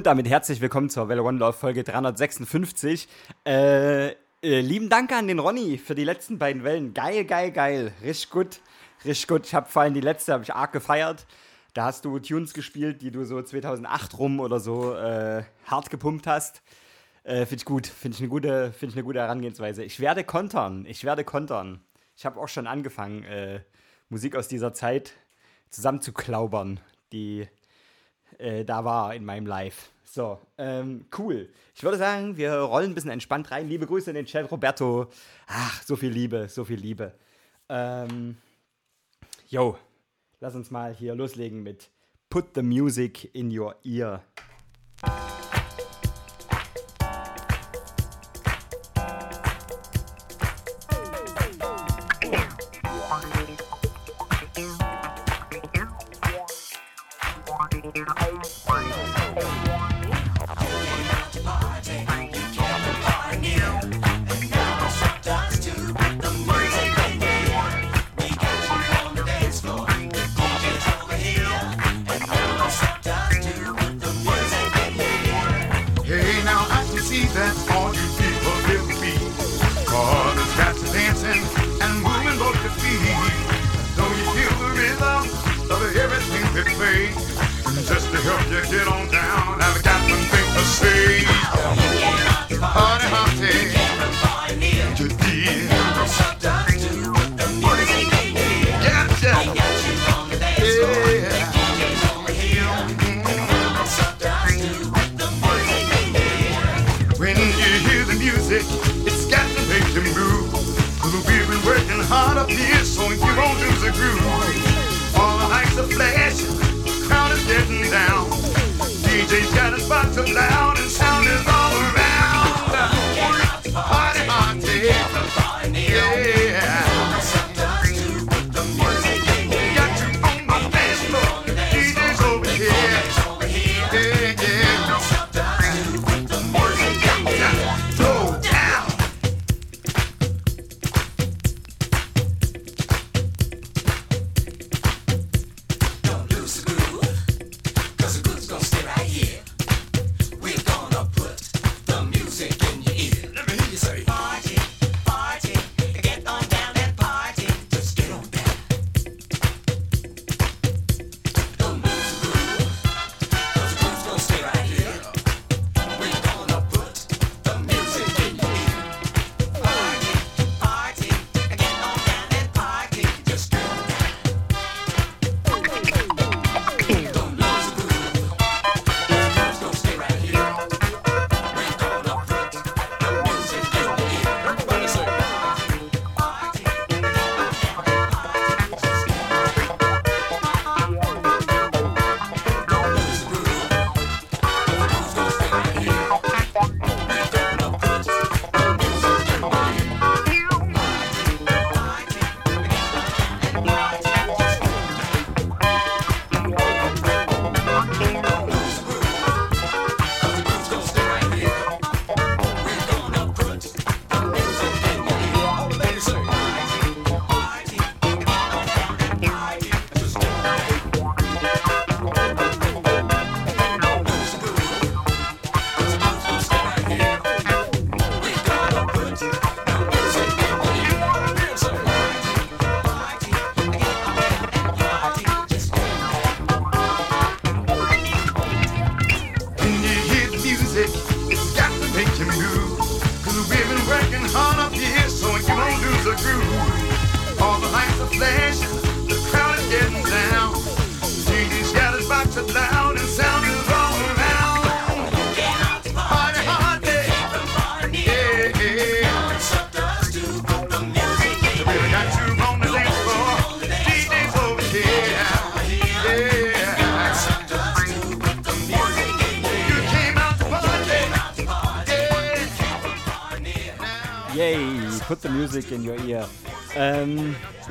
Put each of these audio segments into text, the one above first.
Und damit herzlich willkommen zur Welle One Love Folge 356. Äh, äh, lieben Dank an den Ronny für die letzten beiden Wellen. Geil, geil, geil. Richtig gut. Richtig gut. Ich habe vor allem die letzte habe ich arg gefeiert. Da hast du Tunes gespielt, die du so 2008 rum oder so äh, hart gepumpt hast. Äh, finde ich gut. Finde ich, eine gute, find ich eine gute Herangehensweise. Ich werde kontern. Ich werde kontern. Ich habe auch schon angefangen, äh, Musik aus dieser Zeit zusammenzuklaubern, die äh, da war in meinem Live. So, ähm, cool. Ich würde sagen, wir rollen ein bisschen entspannt rein. Liebe Grüße in den Chat, Roberto. Ach, so viel Liebe, so viel Liebe. Ähm, yo, lass uns mal hier loslegen mit Put the Music in Your Ear.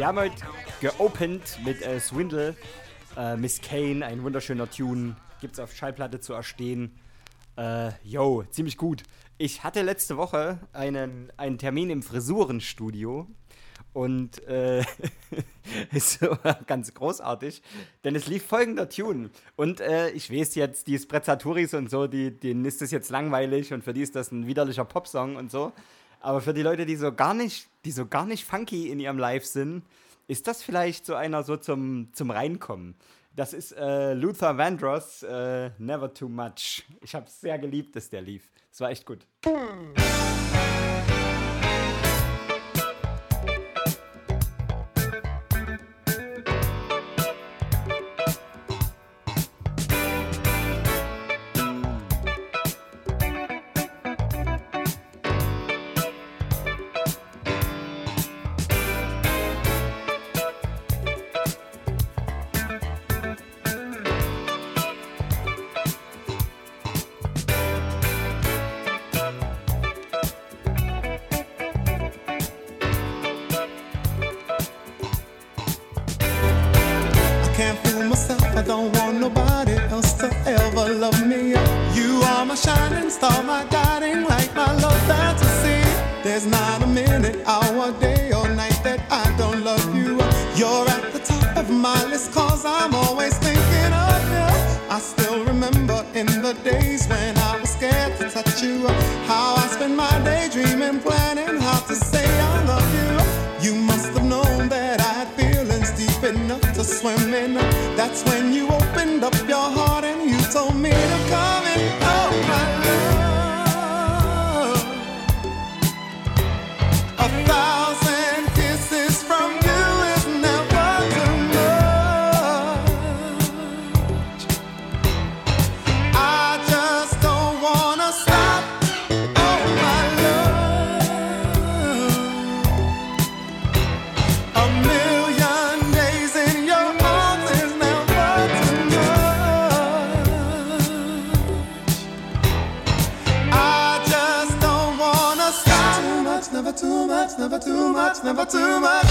Haben heute geopend mit äh, Swindle. Äh, Miss Kane, ein wunderschöner Tune. Gibt es auf Schallplatte zu erstehen. Äh, yo, ziemlich gut. Ich hatte letzte Woche einen, einen Termin im Frisurenstudio und äh, ist ganz großartig, denn es lief folgender Tune und äh, ich weiß jetzt, die Sprezaturis und so, die, denen ist das jetzt langweilig und für die ist das ein widerlicher Popsong und so, aber für die Leute, die so gar nicht, die so gar nicht funky in ihrem Live sind, ist das vielleicht so einer so zum, zum Reinkommen. Das ist äh, Luther Vandross, äh, Never Too Much. Ich habe es sehr geliebt, dass der lief. Es war echt gut. can't fool myself. I don't want nobody else to ever love me. You are my shining star, my guiding light, my love fantasy. There's not a minute, hour, day, or night that I don't love you. You're at the top of my list, cause I'm always thinking of you. I still remember in the days when I was scared to touch you, how I spent my day dreaming, planning. it's never too much.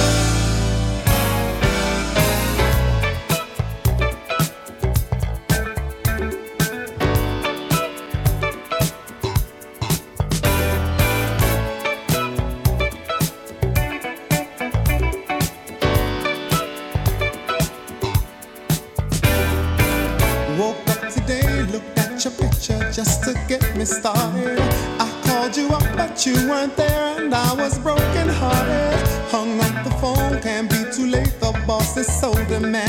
just to get me started. I called you up, but you weren't there, and I was broke. the so demanding.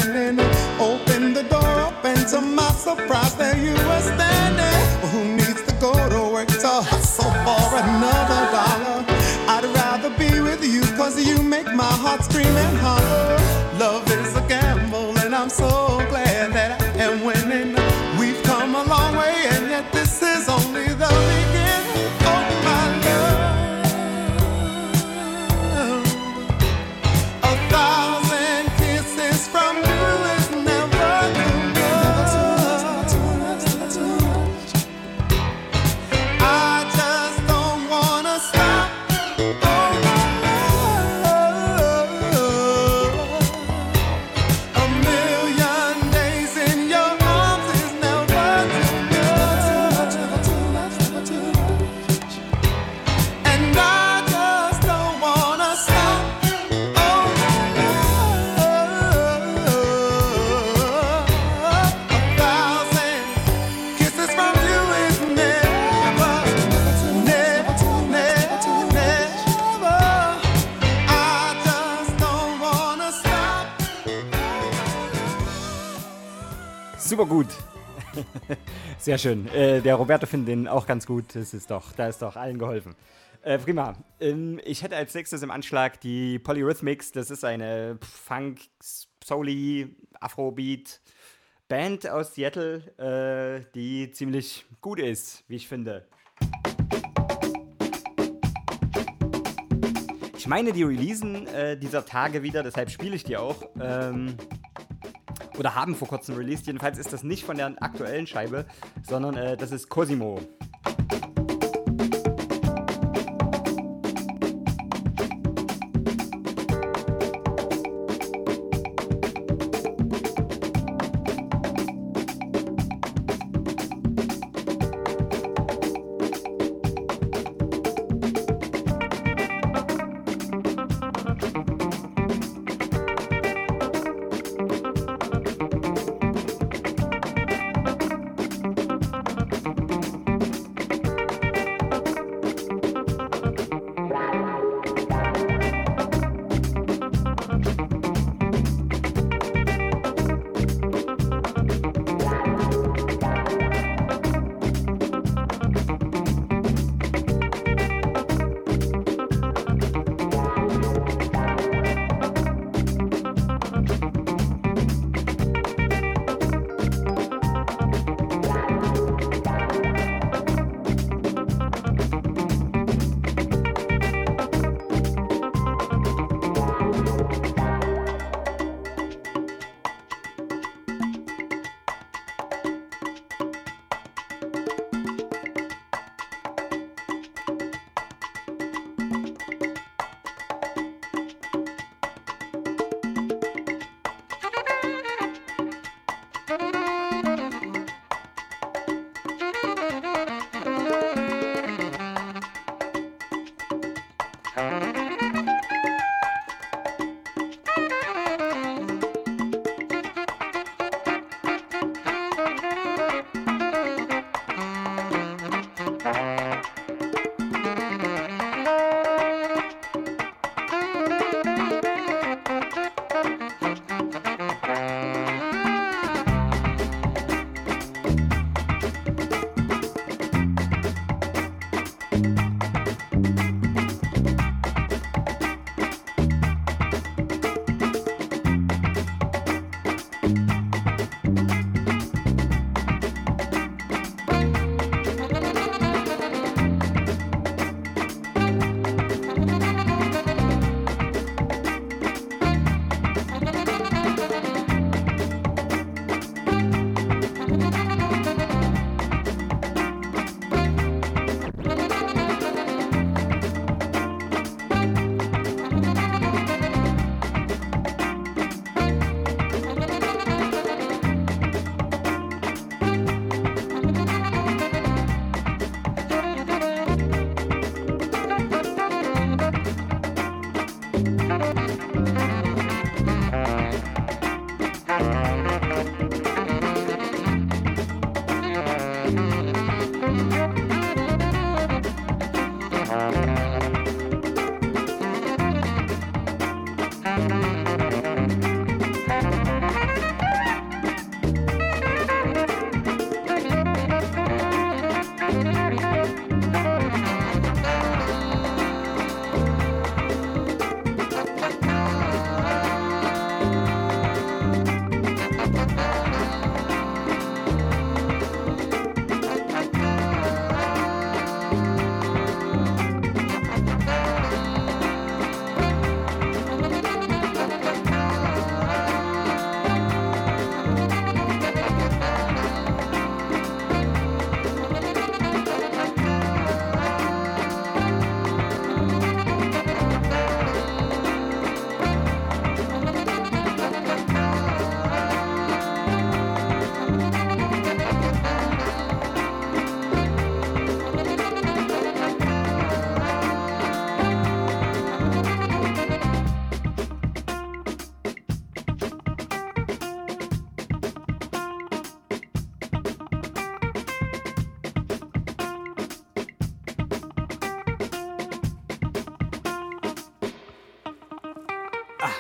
Sehr schön. Äh, der Roberto findet den auch ganz gut. Das ist doch, da ist doch allen geholfen. Äh, prima. Ähm, ich hätte als nächstes im Anschlag die Polyrhythmics. Das ist eine Funk, Souli, Afrobeat Band aus Seattle, äh, die ziemlich gut ist, wie ich finde. Ich meine, die releasen äh, dieser Tage wieder, deshalb spiele ich die auch. Ähm, oder haben vor kurzem released. Jedenfalls ist das nicht von der aktuellen Scheibe, sondern äh, das ist Cosimo.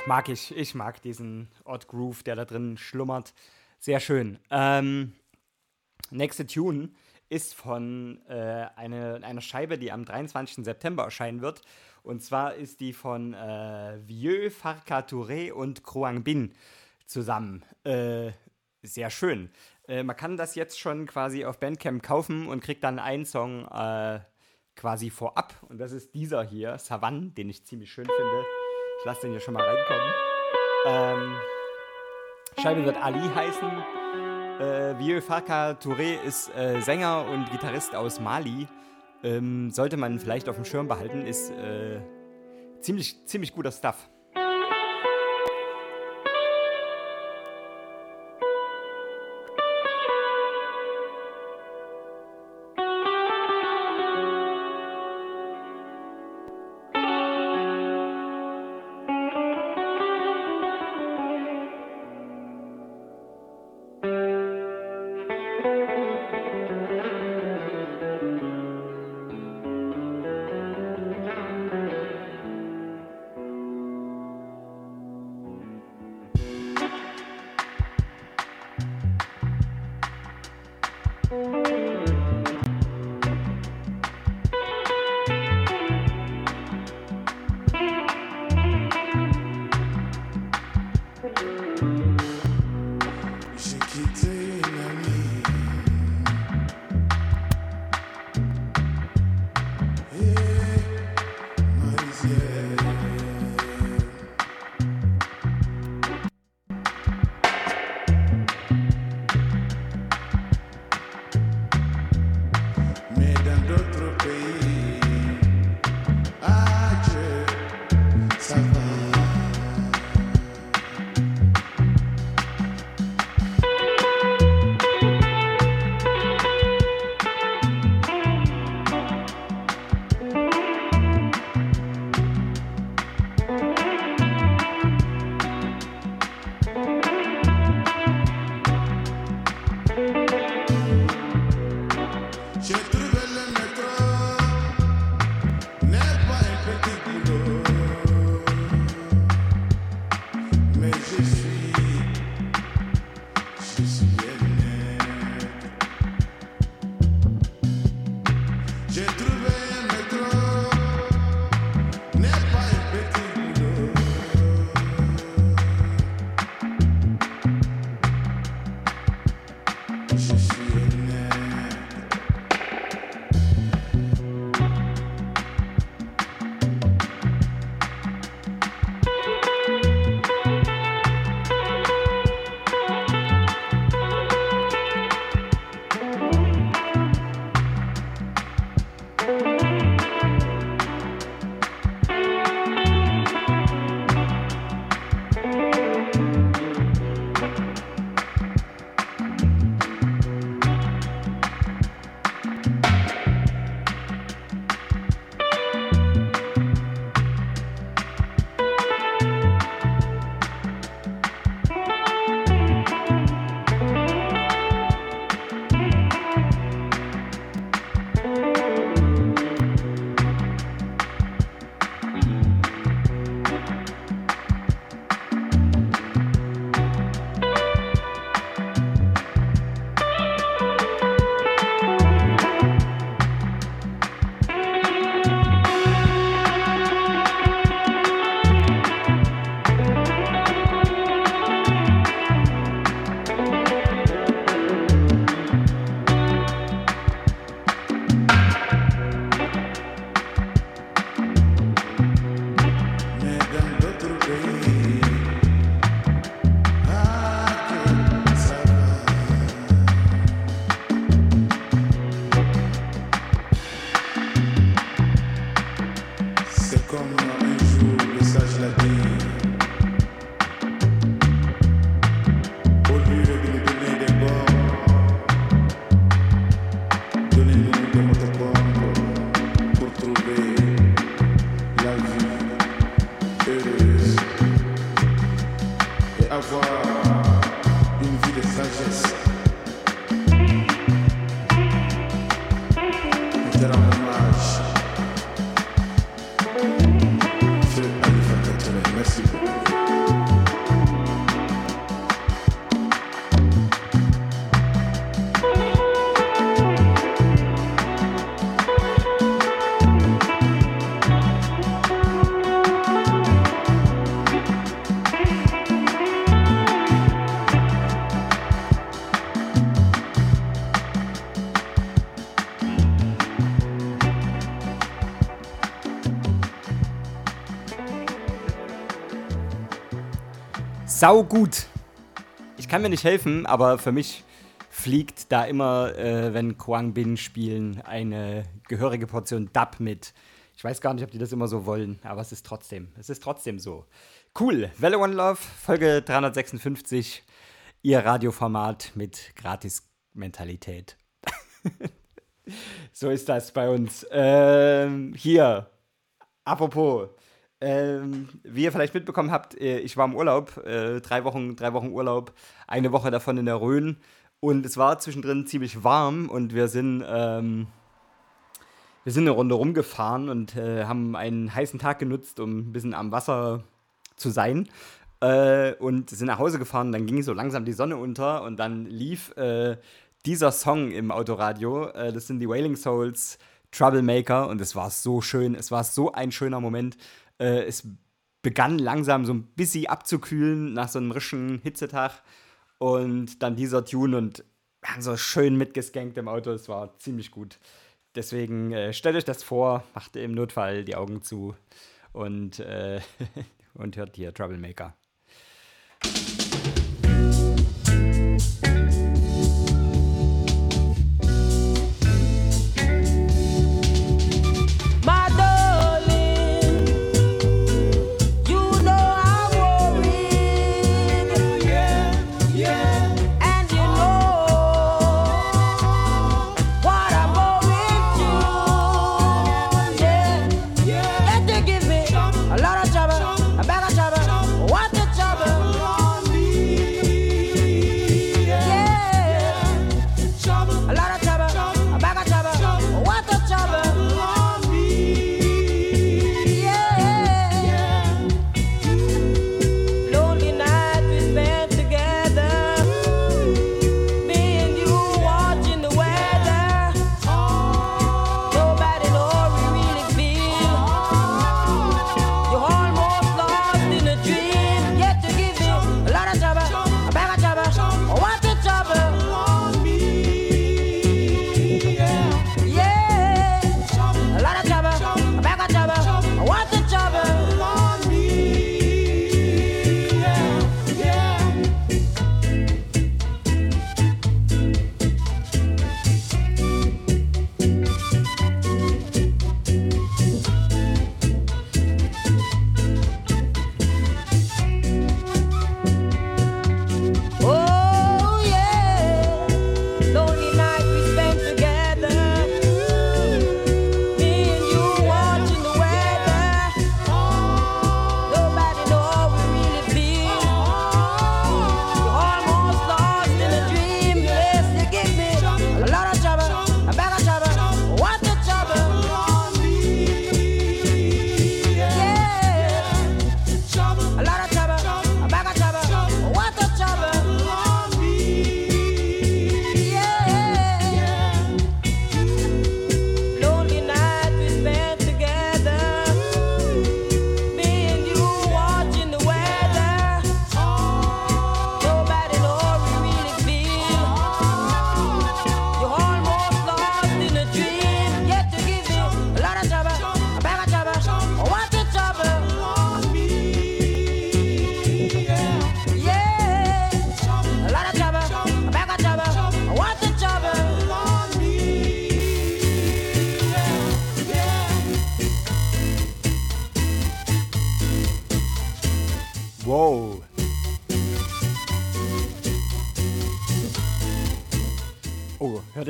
Mag ich. Ich mag diesen Odd Groove, der da drin schlummert. Sehr schön. Ähm, nächste Tune ist von äh, eine, einer Scheibe, die am 23. September erscheinen wird. Und zwar ist die von äh, Vieux, Farka Touré und Kroang Bin zusammen. Äh, sehr schön. Äh, man kann das jetzt schon quasi auf Bandcamp kaufen und kriegt dann einen Song äh, quasi vorab. Und das ist dieser hier, Savanne, den ich ziemlich schön finde. Ich lasse den hier schon mal reinkommen. Ähm, Scheibe wird Ali heißen. Äh, Vieux Farka Touré ist äh, Sänger und Gitarrist aus Mali. Ähm, sollte man vielleicht auf dem Schirm behalten, ist äh, ziemlich, ziemlich guter Stuff. Sau gut. Ich kann mir nicht helfen, aber für mich fliegt da immer, äh, wenn Quang Bin spielen, eine gehörige Portion Dub mit. Ich weiß gar nicht, ob die das immer so wollen, aber es ist trotzdem, es ist trotzdem so. Cool, Velo One Love, Folge 356, ihr Radioformat mit Gratis-Mentalität. so ist das bei uns. Ähm, hier, apropos, ähm, wie ihr vielleicht mitbekommen habt, äh, ich war im Urlaub, äh, drei, Wochen, drei Wochen Urlaub, eine Woche davon in der Rhön. Und es war zwischendrin ziemlich warm und wir sind, ähm, wir sind eine Runde rumgefahren und äh, haben einen heißen Tag genutzt, um ein bisschen am Wasser zu sein. Äh, und sind nach Hause gefahren, dann ging so langsam die Sonne unter und dann lief äh, dieser Song im Autoradio. Äh, das sind die Wailing Souls, Troublemaker und es war so schön, es war so ein schöner Moment. Äh, es begann langsam so ein bisschen abzukühlen nach so einem rischen Hitzetag. Und dann dieser Tune und wir haben so schön mitgeskankt im Auto. Es war ziemlich gut. Deswegen äh, stellt euch das vor, macht im Notfall die Augen zu und, äh, und hört hier Troublemaker.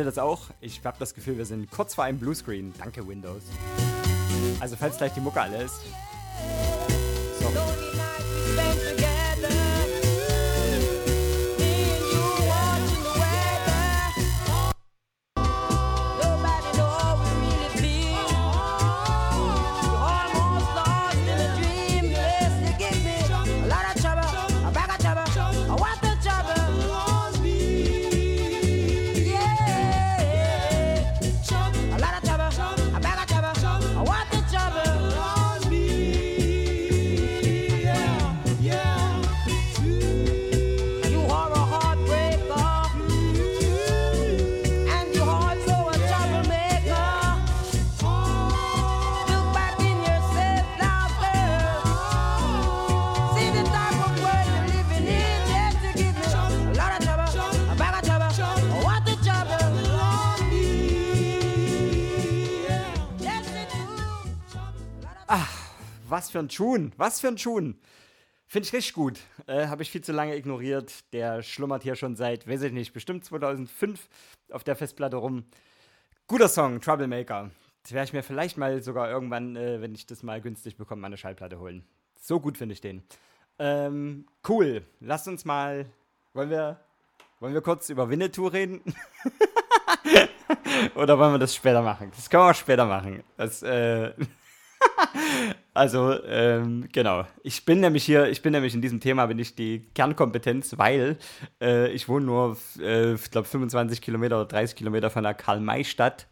Das auch? Ich habe das Gefühl, wir sind kurz vor einem Bluescreen. Danke, Windows. Also, falls gleich die Mucke alle ist. Was für ein Tune, was für ein Tune. Finde ich richtig gut. Äh, Habe ich viel zu lange ignoriert. Der schlummert hier schon seit, weiß ich nicht, bestimmt 2005 auf der Festplatte rum. Guter Song, Troublemaker. Das werde ich mir vielleicht mal sogar irgendwann, äh, wenn ich das mal günstig bekomme, meine Schallplatte holen. So gut finde ich den. Ähm, cool. Lasst uns mal. Wollen wir, wollen wir kurz über Winnetou reden? Oder wollen wir das später machen? Das können wir auch später machen. Das, äh, also, ähm, genau. Ich bin nämlich hier, ich bin nämlich in diesem Thema, bin ich die Kernkompetenz, weil äh, ich wohne nur, äh, ich glaube, 25 Kilometer oder 30 Kilometer von der Karl-May-Stadt,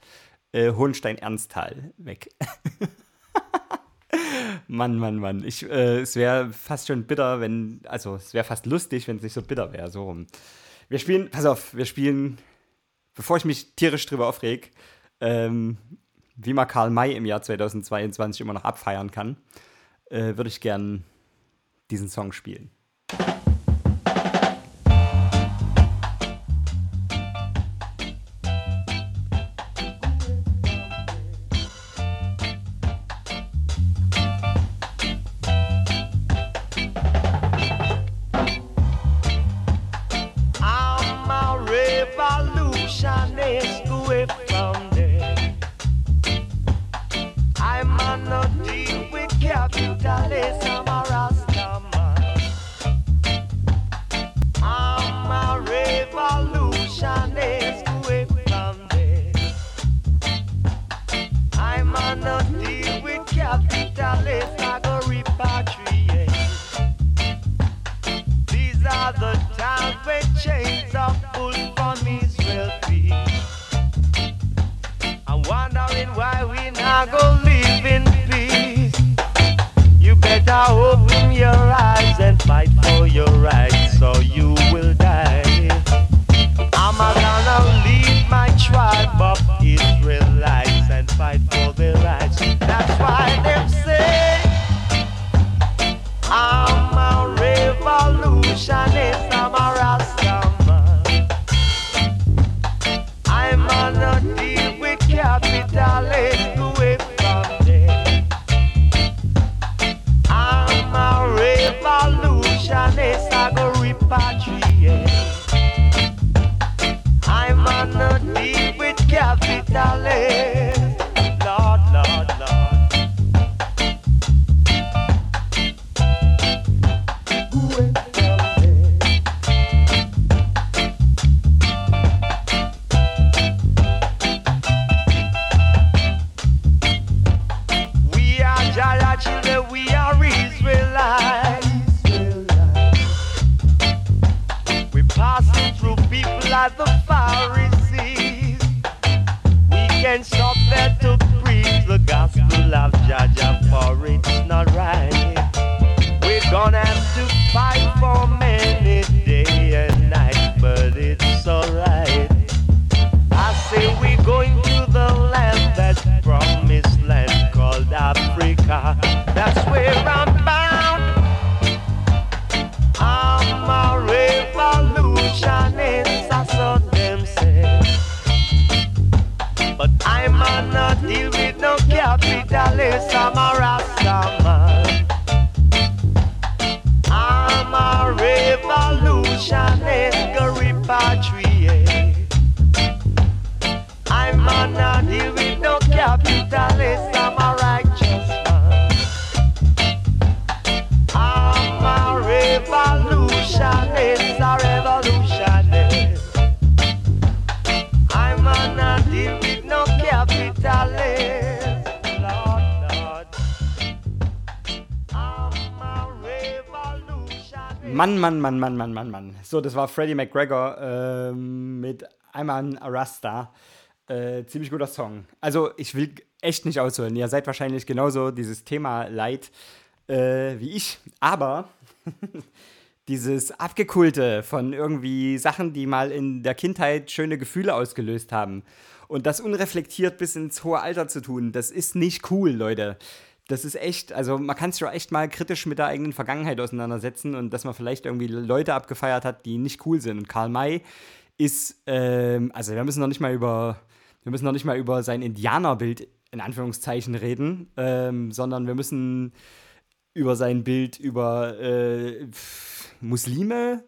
äh, Hohenstein-Ernsthal weg. Mann, Mann, Mann. Ich, äh, es wäre fast schon bitter, wenn, also es wäre fast lustig, wenn es nicht so bitter wäre, so rum. Wir spielen, pass auf, wir spielen, bevor ich mich tierisch drüber aufreg, ähm, wie man Karl May im Jahr 2022 immer noch abfeiern kann, äh, würde ich gern diesen Song spielen. Mann, Mann, Mann, Mann, Mann, Mann, Mann. So, das war Freddie McGregor ähm, mit Ayman Arasta. Äh, ziemlich guter Song. Also, ich will echt nicht ausholen. Ihr seid wahrscheinlich genauso dieses Thema leid äh, wie ich. Aber dieses Abgekulte von irgendwie Sachen, die mal in der Kindheit schöne Gefühle ausgelöst haben und das unreflektiert bis ins hohe Alter zu tun, das ist nicht cool, Leute. Das ist echt, also man kann sich ja echt mal kritisch mit der eigenen Vergangenheit auseinandersetzen und dass man vielleicht irgendwie Leute abgefeiert hat, die nicht cool sind. Und Karl May ist, ähm, also wir müssen noch nicht mal über, wir müssen noch nicht mal über sein Indianerbild in Anführungszeichen reden, ähm, sondern wir müssen über sein Bild über äh, Muslime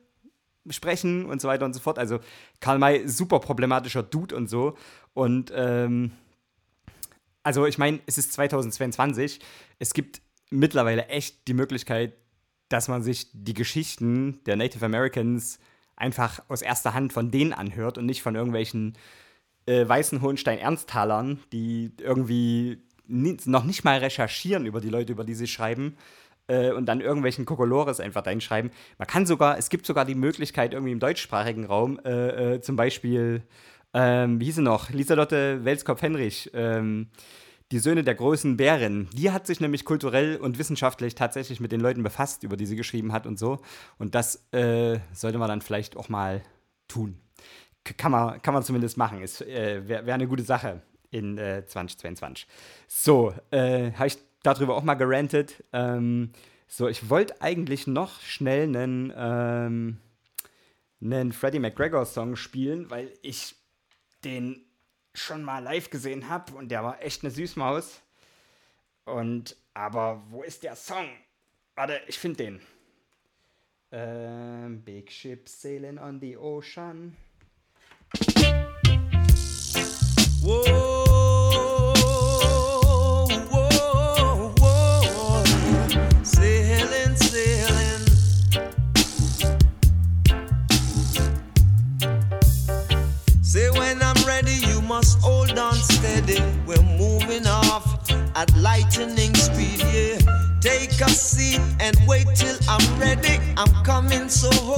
sprechen und so weiter und so fort. Also Karl May, super problematischer Dude und so. Und ähm, also ich meine, es ist 2022. Es gibt mittlerweile echt die Möglichkeit, dass man sich die Geschichten der Native Americans einfach aus erster Hand von denen anhört und nicht von irgendwelchen äh, weißen Hohenstein-Ernsthalern, die irgendwie nie, noch nicht mal recherchieren über die Leute, über die sie schreiben äh, und dann irgendwelchen Kokolores einfach reinschreiben. Man kann sogar, es gibt sogar die Möglichkeit irgendwie im deutschsprachigen Raum, äh, äh zum Beispiel, ähm, wie hieß sie noch, Lieselotte Welskopf-Henrich, ähm, die Söhne der großen Bären, die hat sich nämlich kulturell und wissenschaftlich tatsächlich mit den Leuten befasst, über die sie geschrieben hat und so. Und das äh, sollte man dann vielleicht auch mal tun. Kann man, kann man zumindest machen. äh, Wäre wär eine gute Sache in äh, 2022. So, äh, habe ich darüber auch mal gerantet. Ähm, so, ich wollte eigentlich noch schnell einen, ähm, einen Freddie McGregor-Song spielen, weil ich den schon mal live gesehen habe und der war echt eine Süßmaus. Und, aber wo ist der Song? Warte, ich finde den. Ähm, Big Ship Sailing on the Ocean. Whoa. Wait till I'm ready. I'm coming, so hold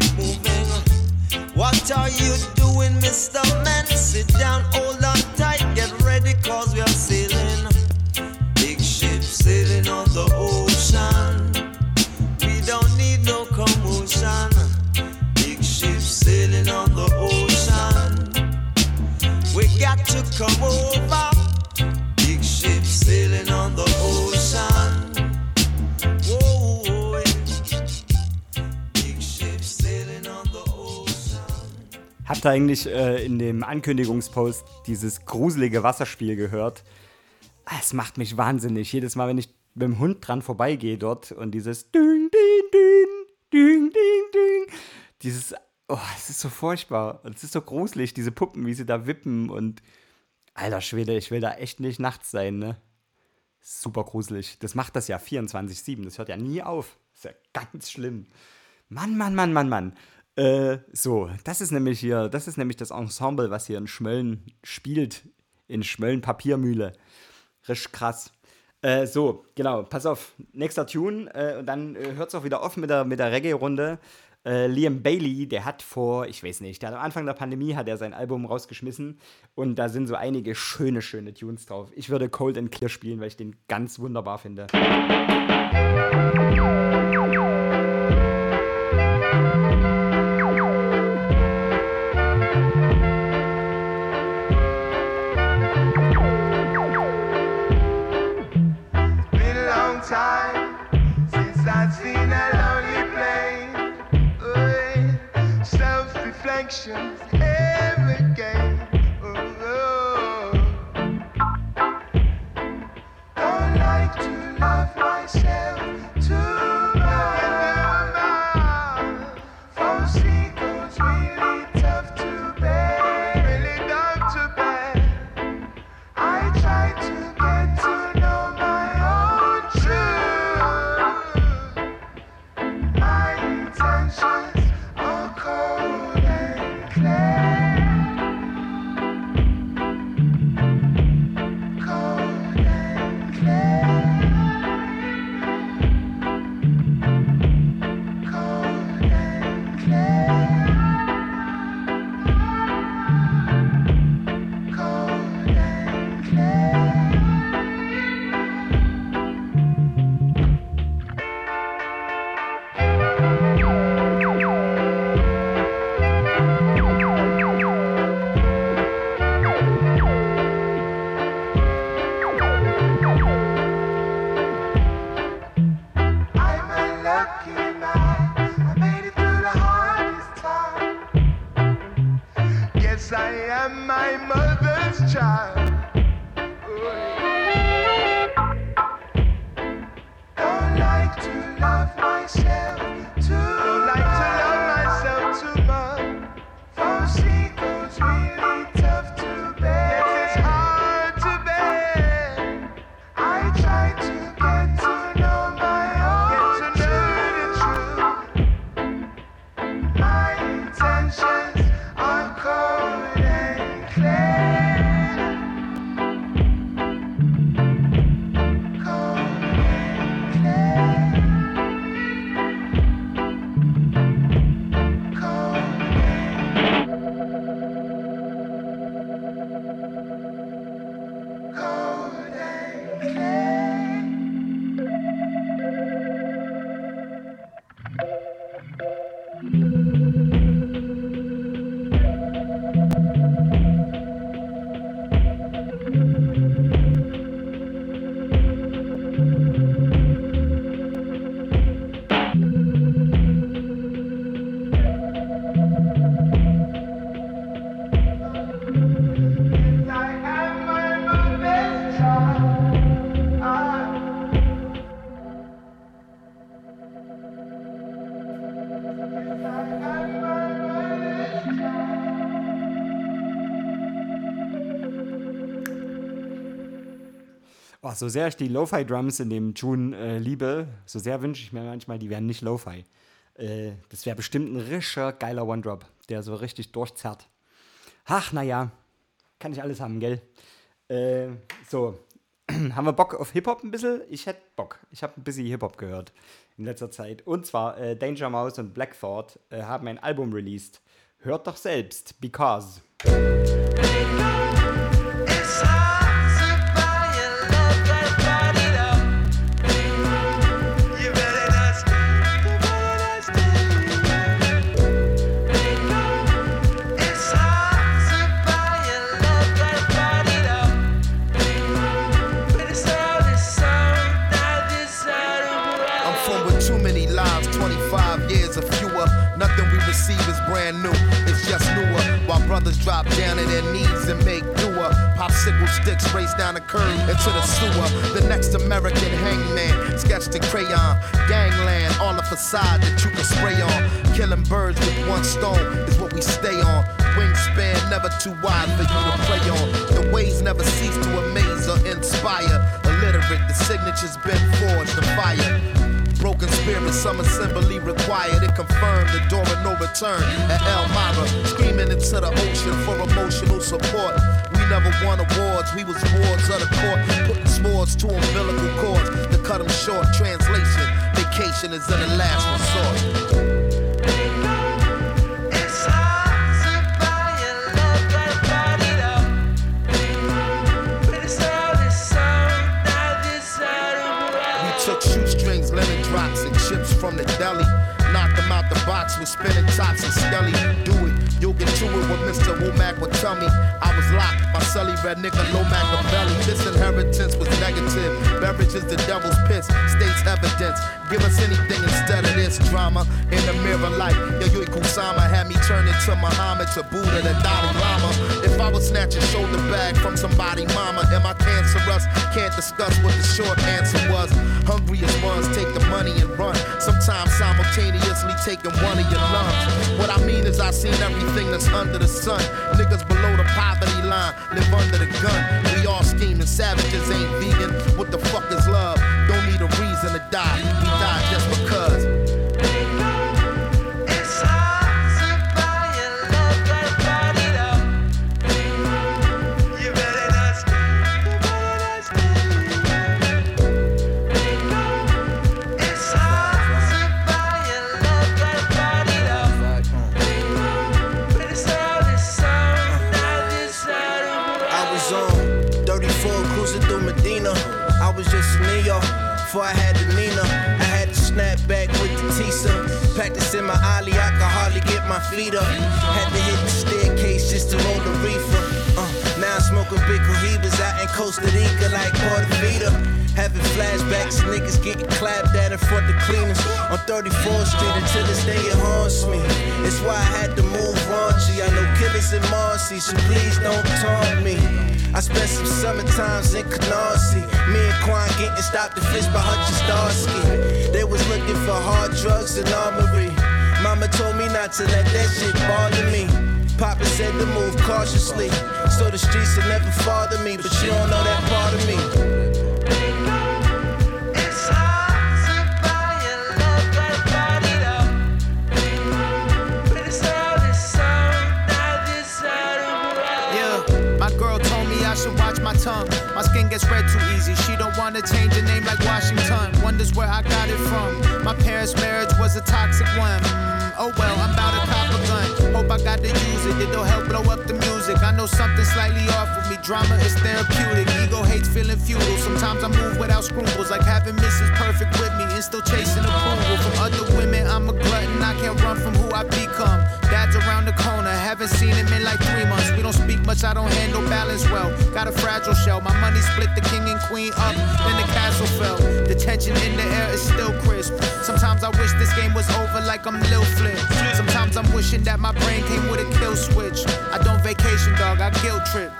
keep moving. What are you doing, Mr. Man? Sit down, hold on tight, get ready, cause we are sailing. Big ship sailing on the ocean. We don't need no commotion. Big ship sailing on the ocean. We got to come over. Habt ihr eigentlich äh, in dem Ankündigungspost dieses gruselige Wasserspiel gehört? Ah, Es macht mich wahnsinnig. Jedes Mal, wenn ich mit dem Hund dran vorbeigehe dort und dieses Ding, Ding, Ding, Ding, Ding, Ding. Dieses, oh, es ist so furchtbar. Es ist so gruselig, diese Puppen, wie sie da wippen und. Alter Schwede, ich will da echt nicht nachts sein, ne? Super gruselig. Das macht das ja 24-7. Das hört ja nie auf. ist ja ganz schlimm. Mann, Mann, Mann, Mann, Mann. Äh, so, das ist nämlich hier, das ist nämlich das Ensemble, was hier in Schmölln spielt. In Schmölln Papiermühle. Richtig krass. Äh, so, genau, pass auf. Nächster Tune. Äh, und dann äh, hört es auch wieder auf mit der, mit der Reggae-Runde. Äh, Liam Bailey, der hat vor, ich weiß nicht, der hat am Anfang der Pandemie hat er sein Album rausgeschmissen und da sind so einige schöne, schöne Tunes drauf. Ich würde Cold and Clear spielen, weil ich den ganz wunderbar finde. Been precious. So sehr ich die Lo-Fi-Drums in dem Tune äh, liebe, so sehr wünsche ich mir manchmal, die wären nicht Lo-Fi. Äh, das wäre bestimmt ein richtiger geiler One-Drop, der so richtig durchzerrt. Ach, naja, kann ich alles haben, gell? Äh, so, haben wir Bock auf Hip-Hop ein bisschen? Ich hätte Bock. Ich habe ein bisschen Hip-Hop gehört in letzter Zeit. Und zwar äh, Danger Mouse und Blackthought äh, haben ein Album released. Hört doch selbst, Because. Receive is brand new, it's just newer. While brothers drop down to their knees and make doer. Popsicle sticks race down the curb into the sewer. The next American hangman, sketched in crayon. Gangland, all the facade that you can spray on. Killing birds with one stone is what we stay on. Wingspan never too wide for you to play on. The ways never cease to amaze or inspire. Illiterate, the signature's been forged to fire. Broken spirit, some assembly required. It confirmed the door of no return at Elmira. Screaming into the ocean for emotional support. We never won awards, we was wards of the court. Putting swords to umbilical cords to cut them short. Translation, vacation is in the last resort. With spinning tops and skelly. Do it, you'll get to it what Mr. Womack tell me. I was locked, my celly red nigga, low Machiavelli. This inheritance was negative. Beverage is the devil's piss, states evidence. Give us anything instead of this drama. In the mirror light, yo, Yui Kusama had me turn into Muhammad to Buddha the Dalai Lama. If I was snatch a shoulder bag from somebody, mama, am I cancerous? Can't discuss what the short answer was. Hungriest ones take the money and run. Sometimes simultaneously taking one of your lungs. What I mean is I've seen everything that's under the sun. Niggas below the poverty line live under the gun. We all scheming savages ain't vegan. What the fuck is love? Don't need a reason to die. We die just because. Cruising through Medina. I was just a Neo before I had the Nina. I had to snap back with the Tisa. Practicing my ollie, I could hardly get my feet up. Had to hit the staircase just to roll the reefer. Uh, now I'm smoking big cohibas out in Costa Rica like Puerto Portofita. Having flashbacks, niggas getting clapped at in front of cleaners on 34th Street until this day it haunts me. It's why I had to move raunchy. I know killers in Marcy, so please don't taunt me. I spent some summer times in Canarsie. Me and Quan getting stopped and fished by Hutch Starsky. They was looking for hard drugs and armory. Mama told me not to let that shit bother me. Papa said to move cautiously, so the streets will never bother me. But you don't know that part of me. spread too easy. She don't wanna change the name like Washington. Wonders where I got it from. My parents' marriage was a toxic one. Oh well, I'm about to cop a gun. Hope I got to use it. It'll help blow up the music. I know something slightly off with me. Drama is therapeutic. Ego hates feeling futile. Sometimes I move without scruples, like having Mrs. Perfect with me and still chasing approval from other women. I'm a glutton. I can't run from who I become. Dad's around the corner. Haven't seen him in like three months. We don't speak much. I don't handle balance well. Got a fragile shell. My money split the king and queen up. Then the castle fell. The tension in the air is still crisp. Sometimes I wish this game was over like I'm Lil Flip. Sometimes I'm wishing that my brain came with a kill switch. I don't vacation, dog. I guilt trip.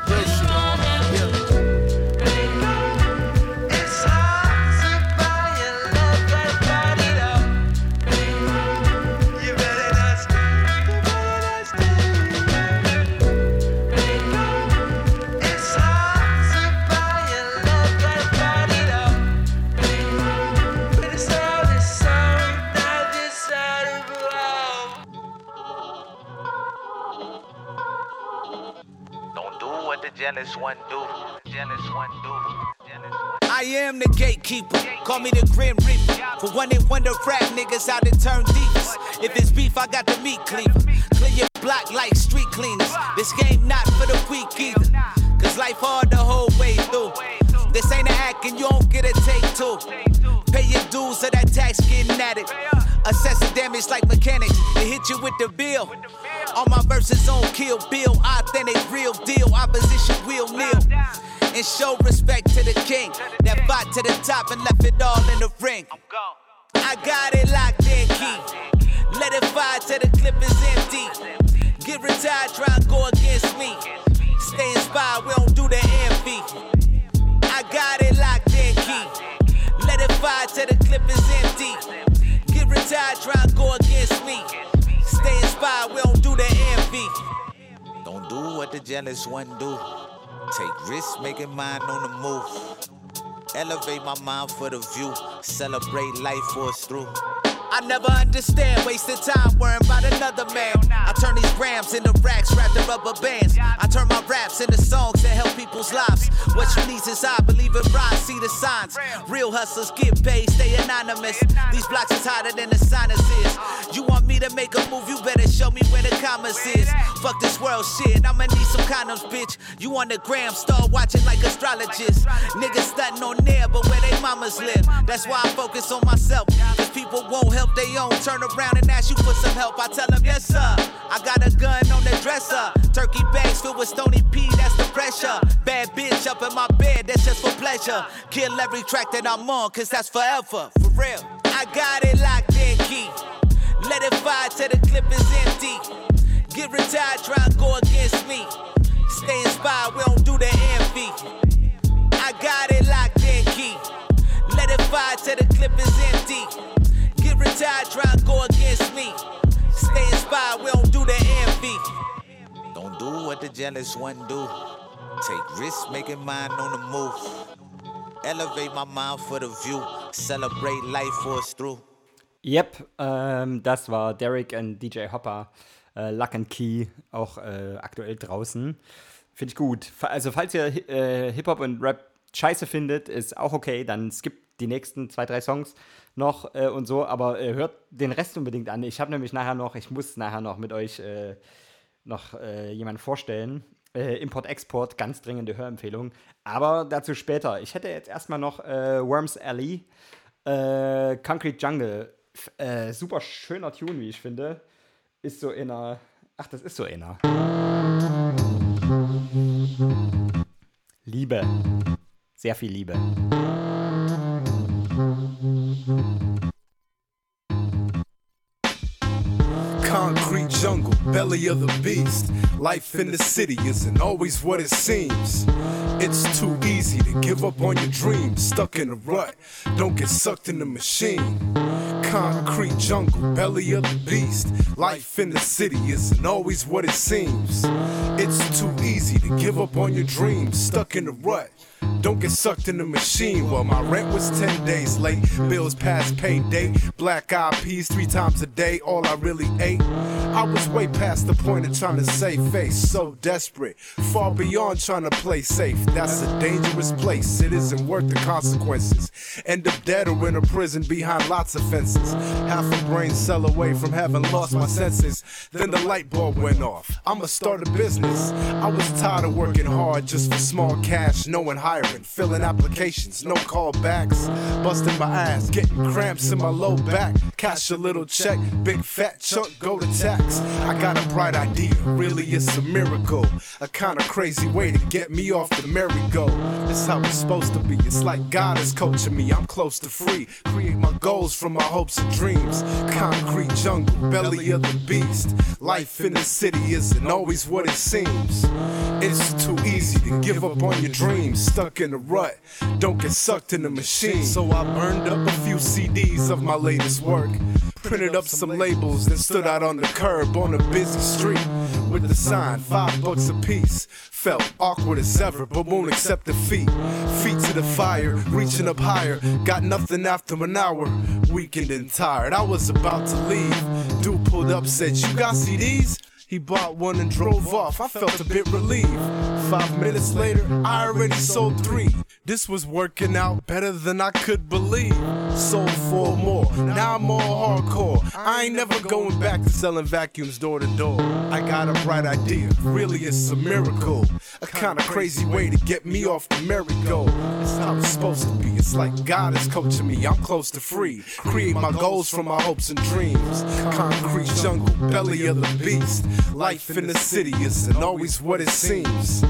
Jealous one. Jealous one. Jealous one. I am the gatekeeper. Call me the Grim Reaper. For one and wonder rap niggas out and turn divas. If it's beef, I got the meat cleaver. Clear your block like street cleaners. This game not for the weak either. Cause life hard the whole way through. This ain't an act and you don't get a take two. Pay your dues or that tax getting at it. Assess the damage like mechanics. They hit you with the bill. All my verses on Kill Bill. Authentic, show respect to the king that fought to the top and left it all in the ring. I got it locked in key. Let it fire till the clip is empty. Get retired, try and go against me. Stay inspired, we don't do the envy. I got it locked in key. Let it fire till the clip is empty. Get retired, try and go against me. Stay inspired, we don't do the envy. Don't do what the jealous one do. Take risks, making mine on the move. Elevate my mind for the view. Celebrate life for us through. I never understand wasting time worrying about another man. I turn these grams into racks wrapped in rubber bands. I turn my raps into songs that help people's lives. What you need is I believe in rise, see the signs. Real hustlers get paid, stay anonymous. These blocks is hotter than the sinuses. You want me to make a move, you better show me where the commas is. Fuck this world shit, I'ma need some condoms, bitch. You on the gram, start watching like astrologists. Niggas stunting on there, but where they mamas live. That's why I focus on myself. Cause people won't help they own. Turn around and ask you for some help. I tell them, yes, sir. I got a gun on the dresser. Turkey bags filled with Stony P, that's the pressure. Bad bitch up in my bed, that's just for pleasure. Kill every track that I'm on, cause that's forever. For real. I got it locked in key. Let it fire till the clip is empty. Get retired, try and go against me. Stay inspired, we don't do the envy. I got it locked in key. Let it fire till the clip is empty. Get retired, try go against me. Stay inspired, we don't do the envy. Don't do what the jealous one do. Take risks, making mine on the move. Elevate my mind for the view. Celebrate life for us through. Yep, ähm, das war Derek und DJ Hopper. Äh, Luck and Key, auch äh, aktuell draußen. Finde ich gut. Also, falls ihr äh, Hip-Hop und Rap scheiße findet, ist auch okay. Dann skippt die nächsten zwei, drei Songs noch äh, und so. Aber äh, hört den Rest unbedingt an. Ich habe nämlich nachher noch, ich muss nachher noch mit euch äh, noch äh, jemanden vorstellen. Äh, Import-Export, ganz dringende Hörempfehlung. Aber dazu später. Ich hätte jetzt erstmal noch äh, Worms Alley, Concrete Jungle. F super schöner Tune, wie ich finde. Ist so in einer. Ach, das ist so in einer. Liebe. Sehr viel Liebe. Concrete jungle, belly of the beast. Life in the city isn't always what it seems. It's too easy to give up on your dreams. Stuck in a rut, don't get sucked in the machine. Concrete jungle, belly of the beast. Life in the city isn't always what it seems. It's too easy to give up on your dreams. Stuck in a rut. Don't get sucked in the machine. Well, my rent was 10 days late. Bills past payday. Black eyed peas three times a day. All I really ate. I was way past the point of trying to save face. So desperate. Far beyond trying to play safe. That's a dangerous place. It isn't worth the consequences. End up dead or in a prison behind lots of fences. Half a brain cell away from having lost my senses. Then the light bulb went off. I'ma start a business. I was tired of working hard just for small cash. No one hiring, filling applications, no callbacks. Busting my ass, getting cramps in my low back. Cash a little check, big fat chunk, go to tax. I got a bright idea, really it's a miracle. A kinda crazy way to get me off the merry-go. This how it's supposed to be. It's like God is coaching me. I'm close to free. Create my goals from my hopes and dreams. Concrete jungle, belly of the beast. Life in the city isn't always what it seems. It's too easy to give up on your dreams. Stuck in a rut, don't get sucked in the machine. So I burned up a few CDs of my latest work. Printed up some labels, then stood out on the curb on a busy street with the sign, five bucks a piece. Felt awkward as ever, but won't accept defeat. Feet to the fire, reaching up higher. Got nothing after an hour, weakened and tired. I was about to leave. Dude pulled up, said, You got CDs? He bought one and drove off. I felt a bit relieved. Five minutes later, I already sold three. This was working out better than I could believe. Sold four more. Now I'm all hardcore. I ain't never going back to selling vacuums door to door. I got a bright idea. Really, it's a miracle. A kinda crazy way to get me off the merry-go. That's how it's supposed to be. It's like God is coaching me. I'm close to free. Create my goals from my hopes and dreams. Concrete jungle, belly of the beast. Life in the city isn't always what it seems.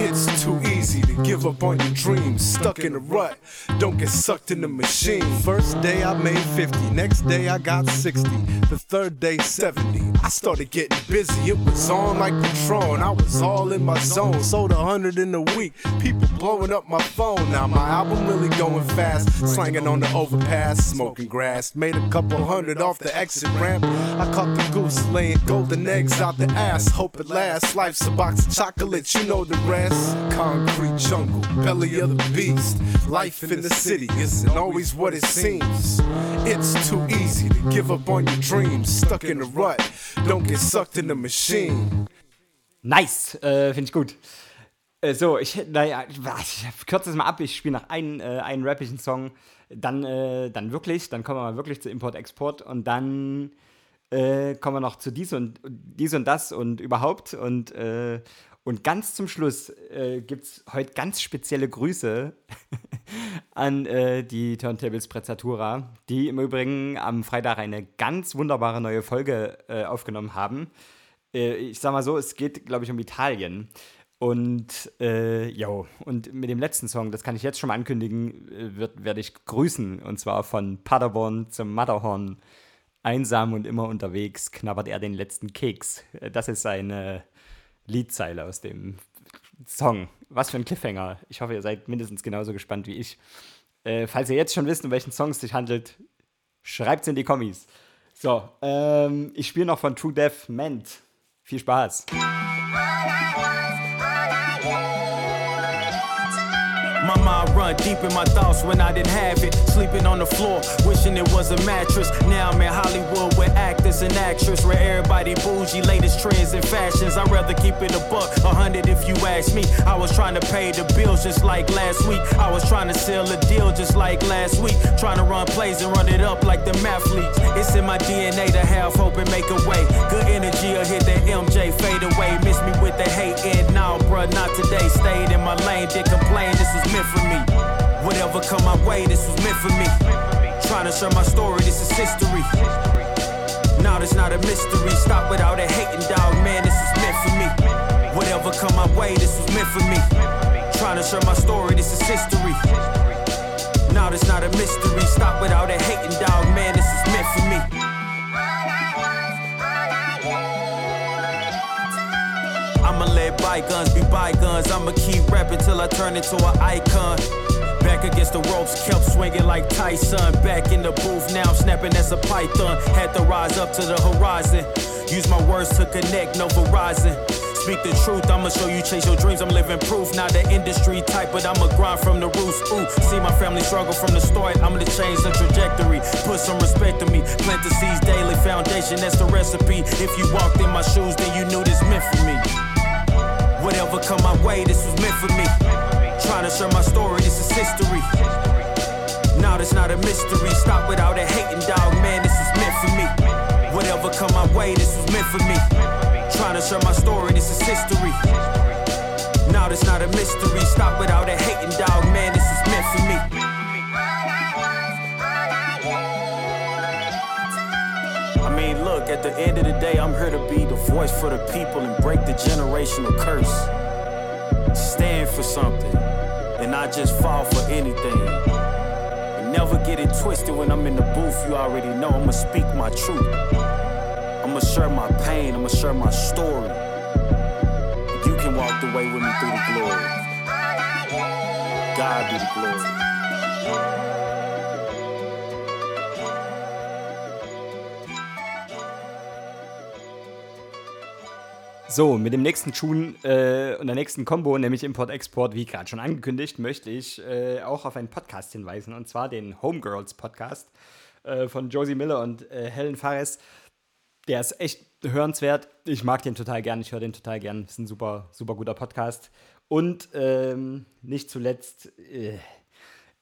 It's too easy to give up on your dreams. Stuck in a rut, don't get sucked in the machine. First day I made 50, next day I got 60, the third day 70. I started getting busy, it was on like Patron. I was all in my zone, sold a hundred in a week. People blowing up my phone. Now my album really going fast, slanging on the overpass, smoking grass. Made a couple hundred off the exit ramp. I caught the goose laying golden eggs out the ass. Hope it lasts. Life's a box of chocolates, you know the rest. Concrete jungle, belly of the beast. Life in the city isn't always what it seems. It's too easy to give up on your dreams. Stuck in a rut, don't get sucked in the machine. Nice, uh, äh, finde ich gut. Äh, so, ich, naja, ich, kürze es mal ab. Ich spiele noch einen, äh, einen rappigen Song. Dann, äh, dann wirklich, dann kommen wir mal wirklich zu Import-Export und dann äh, kommen wir noch zu dies und dies und das und überhaupt. Und, äh, und ganz zum Schluss äh, gibt es heute ganz spezielle Grüße an äh, die Turntables Prezzatura, die im Übrigen am Freitag eine ganz wunderbare neue Folge äh, aufgenommen haben. Äh, ich sag mal so, es geht, glaube ich, um Italien. Und äh, jo, und mit dem letzten Song, das kann ich jetzt schon mal ankündigen, äh, wird, werde ich grüßen. Und zwar von Paderborn zum Matterhorn. Einsam und immer unterwegs knabbert er den letzten Keks. Äh, Das ist seine Liedzeile aus dem Song. Was für ein Cliffhanger. Ich hoffe, ihr seid mindestens genauso gespannt wie ich. Äh, falls ihr jetzt schon wisst, um welchen Song es sich handelt, schreibt es in die Kommis. So, ähm, ich spiele noch von True Death Ment. Viel Spaß. Deep in my thoughts when I didn't have it. Sleeping on the floor, wishing it was a mattress. Now I'm in Hollywood with actors and actresses. Where everybody bougie, latest trends and fashions. I'd rather keep it a buck, a hundred if you ask me. I was trying to pay the bills just like last week. I was trying to sell a deal just like last week. Trying to run plays and run it up like the mathletes. It's in my DNA to have hope and make a way. Good energy will hit that MJ fade away. Miss me with the hate and now, bruh, not today. Stayed in my lane, did complain, this was meant for me. Whatever come my way, this was meant for me. Trying to share my story, this is history. Now it's not a mystery. Stop without a hating dog, man, this is meant for me. Whatever come my way, this was meant for me. Trying to share my story, this is history. Now it's not a mystery. Stop without a hating dog, man, this is meant for me. I'ma let bygones be bygones. I'ma keep rapping till I turn into an icon. Back against the ropes, kept swinging like Tyson. Back in the booth, now snapping as a python. Had to rise up to the horizon. Use my words to connect, no Verizon. Speak the truth, I'ma show you chase your dreams. I'm living proof, not the industry type, but I'ma grind from the roots. Ooh, see my family struggle from the start. I'm gonna change the trajectory. Put some respect to me. Plant the seeds daily, foundation, that's the recipe. If you walked in my shoes, then you knew this meant for me. Whatever come my way, this was meant for me. Trying to share my story, this is history. Now it's not a mystery. Stop without a hating dog, man, this is meant for me. Whatever come my way, this was meant for me. Trying to share my story, this is history. Now it's not a mystery. Stop without a hating dog, man, this is meant for me. I mean, look, at the end of the day, I'm here to be the voice for the people and break the generational curse. Stand for something and I just fall for anything. And never get it twisted when I'm in the booth, you already know I'ma speak my truth. I'ma share my pain, I'ma share my story. You can walk the way with me through the glory. God be the glory. So, mit dem nächsten Tune äh, und der nächsten Combo, nämlich Import-Export, wie gerade schon angekündigt, möchte ich äh, auch auf einen Podcast hinweisen, und zwar den Homegirls Podcast äh, von Josie Miller und äh, Helen Fares. Der ist echt hörenswert. Ich mag den total gern, ich höre den total gern. Ist ein super, super guter Podcast. Und ähm, nicht zuletzt äh,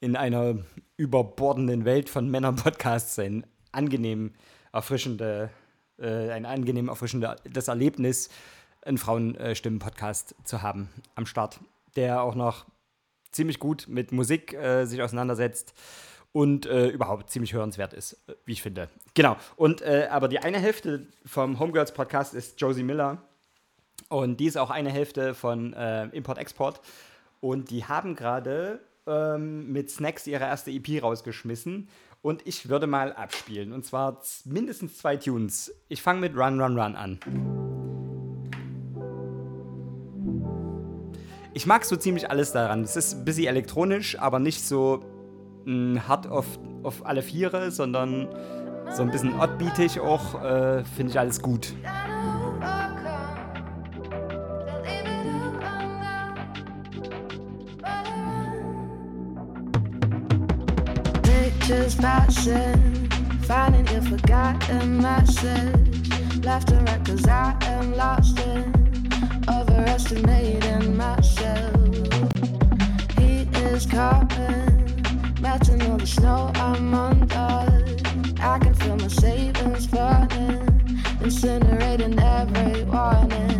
in einer überbordenden Welt von Männern-Podcasts ein angenehm erfrischende, äh, ein angenehm erfrischendes Erlebnis, einen Frauenstimmen-Podcast zu haben am Start, der auch noch ziemlich gut mit Musik äh, sich auseinandersetzt und äh, überhaupt ziemlich hörenswert ist, wie ich finde. Genau. Und äh, aber die eine Hälfte vom Homegirls Podcast ist Josie Miller und die ist auch eine Hälfte von äh, Import-Export und die haben gerade ähm, mit Snacks ihre erste EP rausgeschmissen und ich würde mal abspielen und zwar mindestens zwei Tunes. Ich fange mit Run Run Run an. Ich mag so ziemlich alles daran. Es ist ein bisschen elektronisch, aber nicht so mh, hart auf, auf alle Viere, sondern so ein bisschen oddbeatig auch. Äh, Finde ich alles gut. Pictures passing, finding your forgotten message. Left and right, cause I am lost in overestimating myself. Heat is coming, melting all the snow I'm under. I can feel my savings burning, incinerating every warning.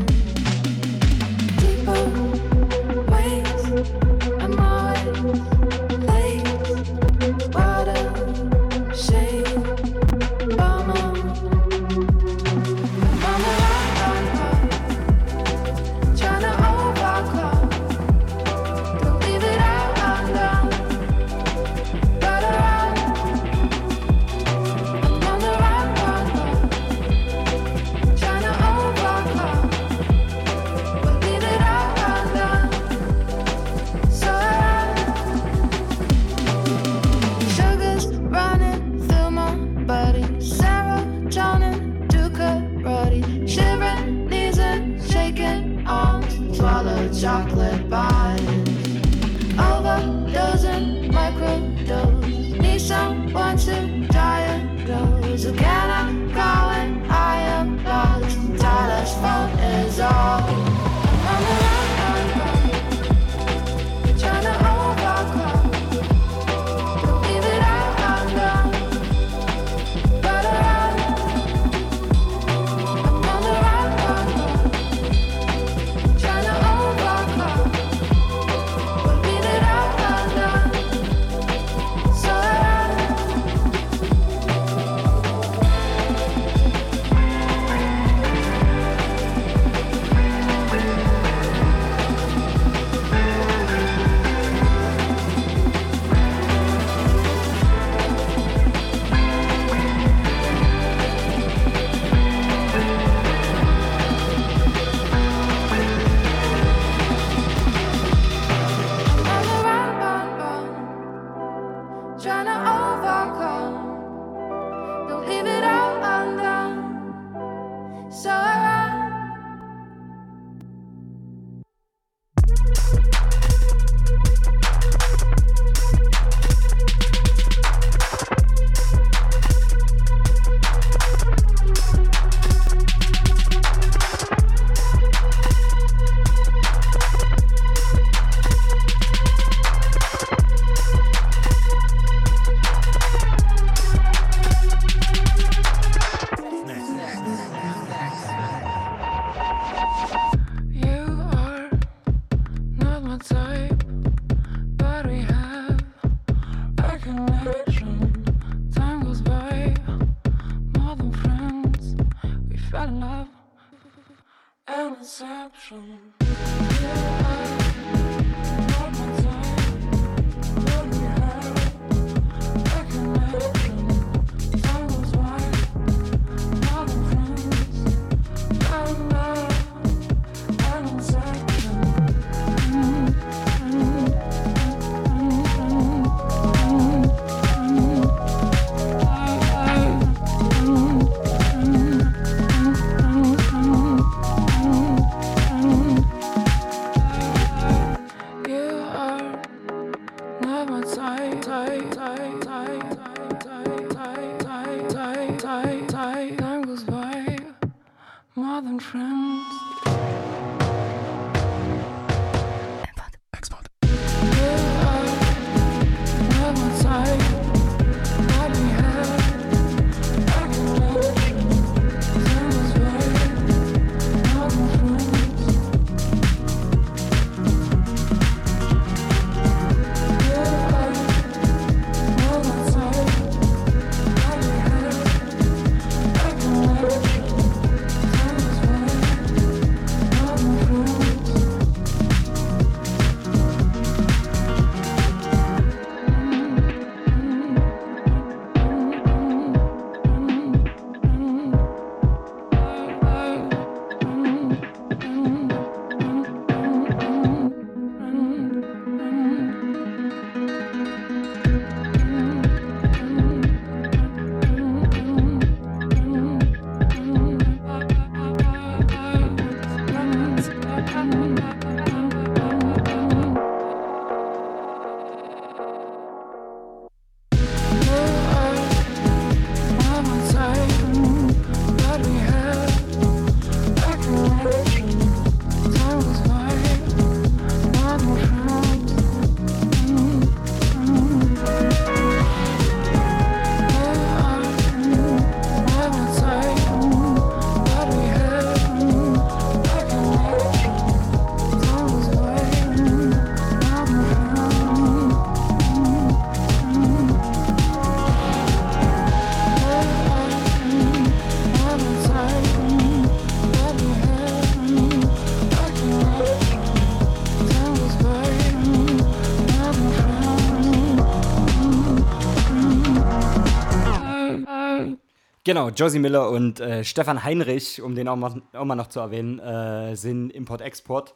Genau, Josie Miller und äh, Stefan Heinrich, um den auch mal, auch mal noch zu erwähnen, äh, sind Import-Export.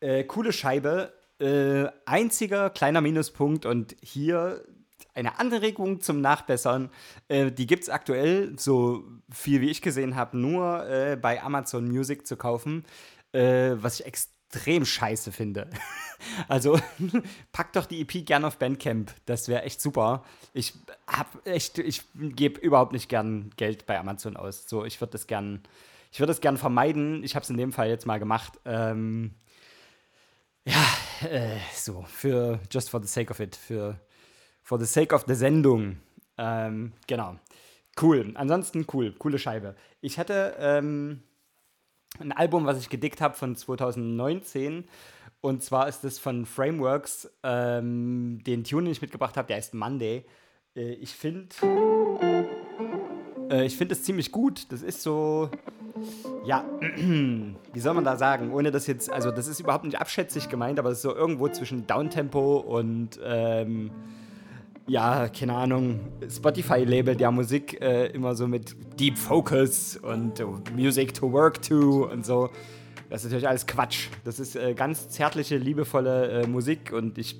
Äh, coole Scheibe. Äh, einziger kleiner Minuspunkt und hier eine Anregung zum Nachbessern. Äh, die gibt es aktuell, so viel wie ich gesehen habe, nur äh, bei Amazon Music zu kaufen, was ich extrem scheiße finde. also pack doch die EP gern auf Bandcamp, das wäre echt super. Ich hab echt, ich gebe überhaupt nicht gern Geld bei Amazon aus. So, ich würde das gern, ich würde das gern vermeiden. Ich habe es in dem Fall jetzt mal gemacht. Ähm, ja, äh, so, für just for the sake of it, für for the sake of the Sendung. Ähm, genau. Cool. Ansonsten cool. Coole Scheibe. Ich hatte ähm, ein Album, was ich gedickt habe von 2019. Und zwar ist es von Frameworks. Ähm, den Tune, den ich mitgebracht habe, der heißt Monday. Äh, ich finde. Äh, ich finde es ziemlich gut. Das ist so. Ja, wie soll man da sagen, ohne das jetzt, also das ist überhaupt nicht abschätzig gemeint, aber es ist so irgendwo zwischen Downtempo und ähm, ja, keine Ahnung, Spotify-Label der Musik äh, immer so mit Deep Focus und äh, Music to Work to und so. Das ist natürlich alles Quatsch. Das ist äh, ganz zärtliche, liebevolle äh, Musik und ich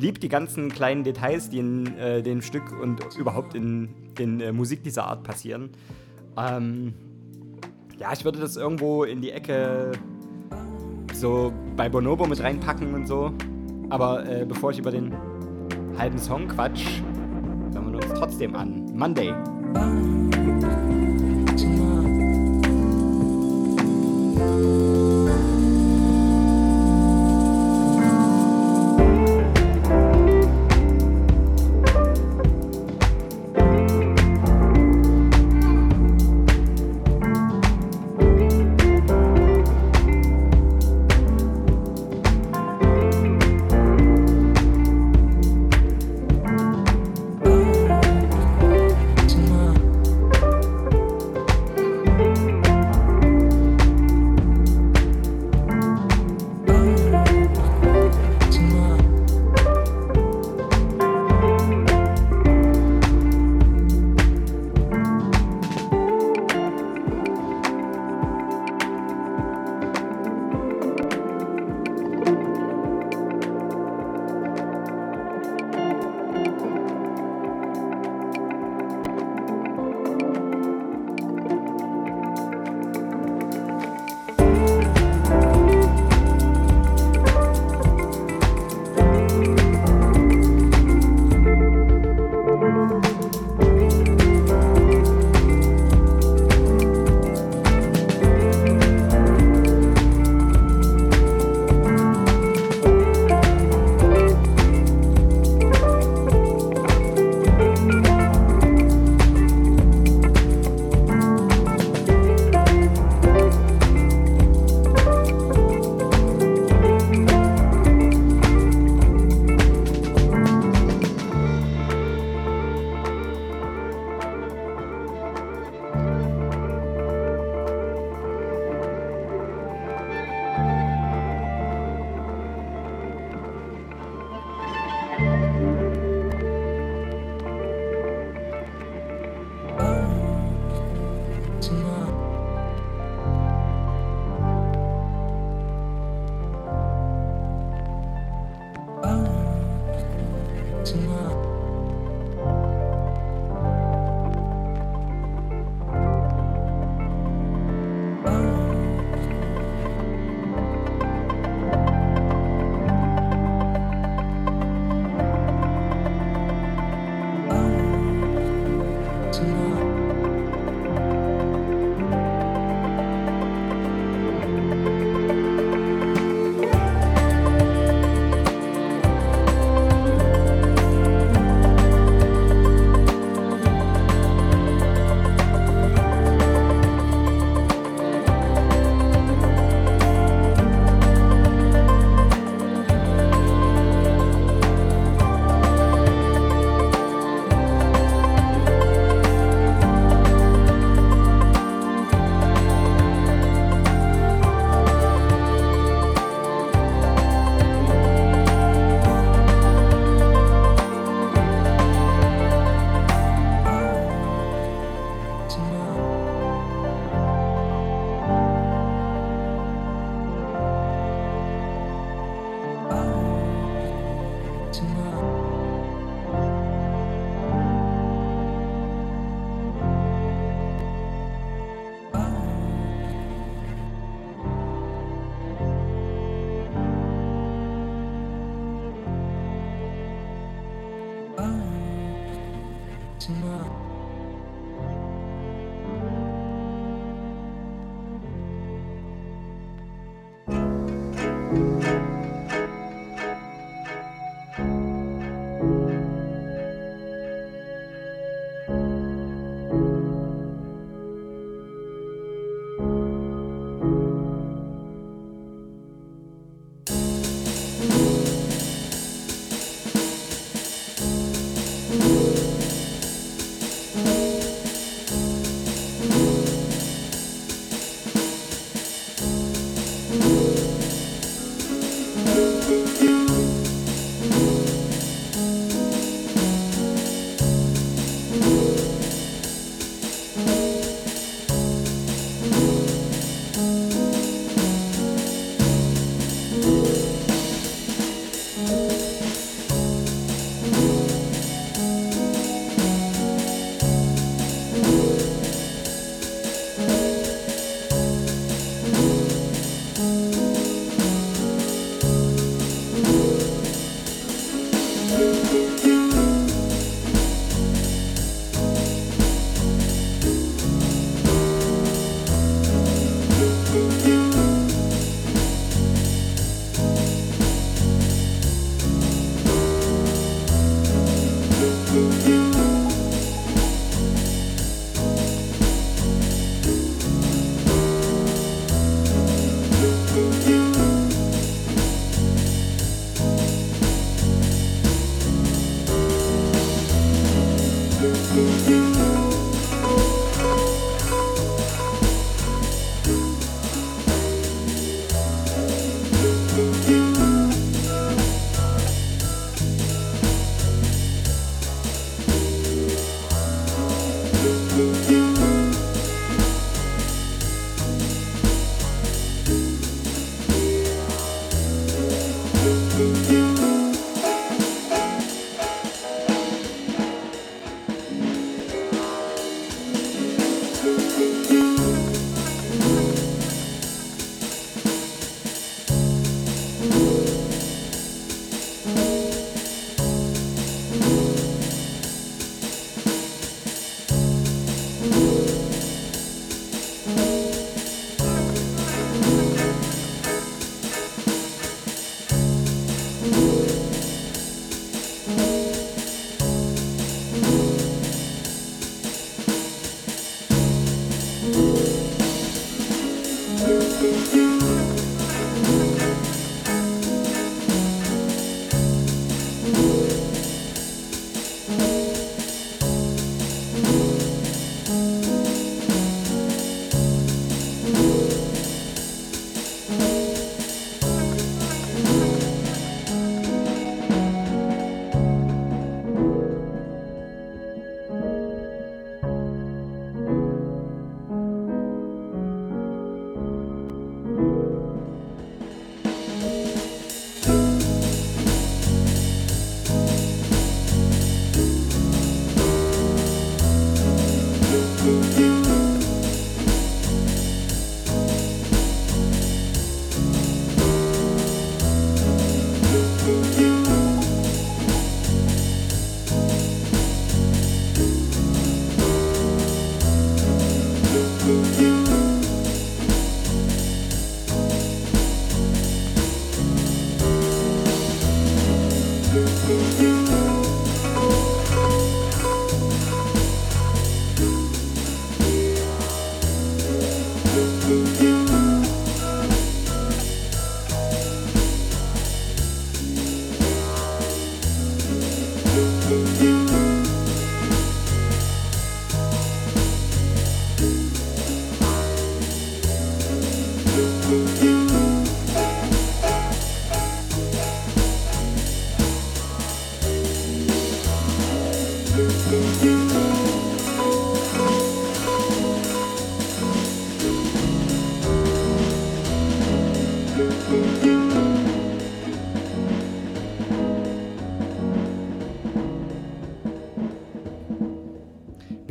liebe die ganzen kleinen Details, die in äh, dem Stück und überhaupt in, in äh, Musik dieser Art passieren. Ähm, ja, ich würde das irgendwo in die Ecke so bei Bonobo mit reinpacken und so. Aber bevor ich über den halben Song Quatsch, hören wir uns trotzdem an. Monday.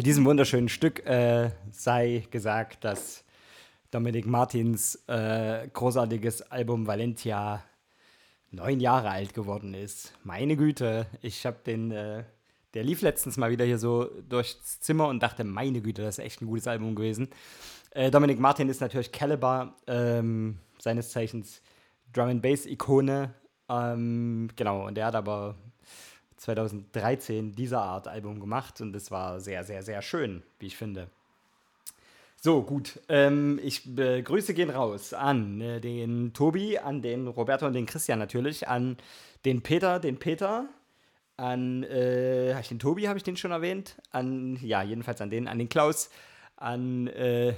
Diesem wunderschönen Stück äh, sei gesagt, dass Dominik Martins äh, großartiges Album Valentia neun Jahre alt geworden ist. Meine Güte, ich habe den, äh, der lief letztens mal wieder hier so durchs Zimmer und dachte, meine Güte, das ist echt ein gutes Album gewesen. Äh, Dominik Martin ist natürlich Caliber, ähm, seines Zeichens Drum and Bass Ikone. Ähm, genau, und er hat aber 2013 dieser Art Album gemacht und es war sehr, sehr, sehr schön, wie ich finde. So, gut. Ähm, ich äh, Grüße gehen raus an äh, den Tobi, an den Roberto und den Christian natürlich, an den Peter, den Peter, an, äh, habe ich den Tobi, habe ich den schon erwähnt? An, ja, jedenfalls an den, an den Klaus, an äh,